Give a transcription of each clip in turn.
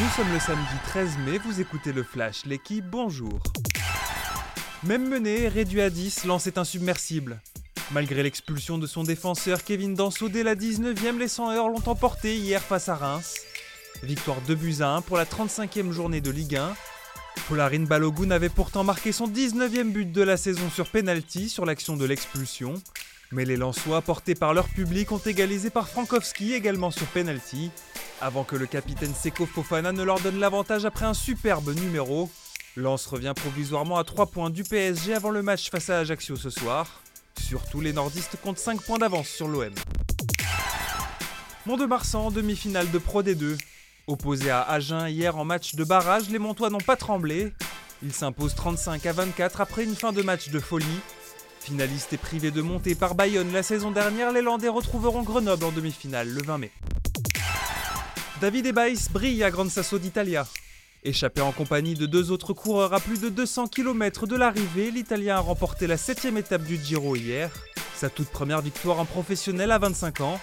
Nous sommes le samedi 13 mai, vous écoutez le Flash, l'équipe, bonjour. Même mené, réduit à 10, Lens est insubmersible. Malgré l'expulsion de son défenseur Kevin Danso dès la 19e, les 100 heures l'ont emporté hier face à Reims. Victoire 2 buts à 1 pour la 35e journée de Ligue 1. Polarin Balogun avait pourtant marqué son 19e but de la saison sur penalty sur l'action de l'expulsion. Mais les Lensois, portés par leur public, ont égalisé par Frankowski également sur penalty, avant que le capitaine Seko Fofana ne leur donne l'avantage après un superbe numéro. Lens revient provisoirement à 3 points du PSG avant le match face à Ajaccio ce soir. Surtout les nordistes comptent 5 points d'avance sur l'OM. Mont-de-Marsan demi-finale de Pro D2. Opposé à Agen hier en match de barrage, les Montois n'ont pas tremblé. Ils s'imposent 35 à 24 après une fin de match de folie. Finalistes et privés de montée par Bayonne la saison dernière, les Landais retrouveront Grenoble en demi-finale le 20 mai. David Ebais brille à Grande Sasso d'Italia. Échappé en compagnie de deux autres coureurs à plus de 200 km de l'arrivée, l'Italien a remporté la 7 étape du Giro hier, sa toute première victoire en professionnel à 25 ans.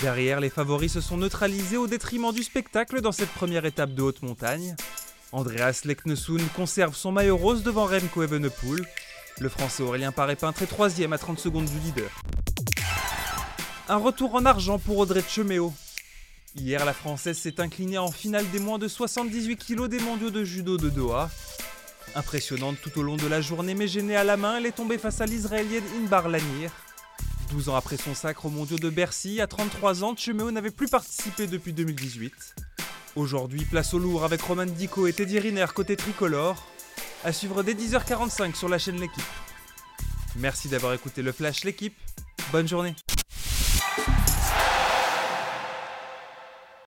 Derrière, les favoris se sont neutralisés au détriment du spectacle dans cette première étape de haute montagne. Andreas Leknessoun conserve son maillot rose devant Remco Evenepoel. Le français Aurélien Paré-Peintre est troisième à 30 secondes du leader. Un retour en argent pour Audrey Cheméo. Hier, la Française s'est inclinée en finale des moins de 78 kg des mondiaux de judo de Doha. Impressionnante tout au long de la journée, mais gênée à la main, elle est tombée face à l'Israélienne Inbar Lanir. 12 ans après son sacre aux mondiaux de Bercy, à 33 ans, Cheméo n'avait plus participé depuis 2018. Aujourd'hui, place au lourd avec Roman Dico et Teddy Riner côté tricolore. À suivre dès 10h45 sur la chaîne L'équipe. Merci d'avoir écouté le Flash L'équipe. Bonne journée.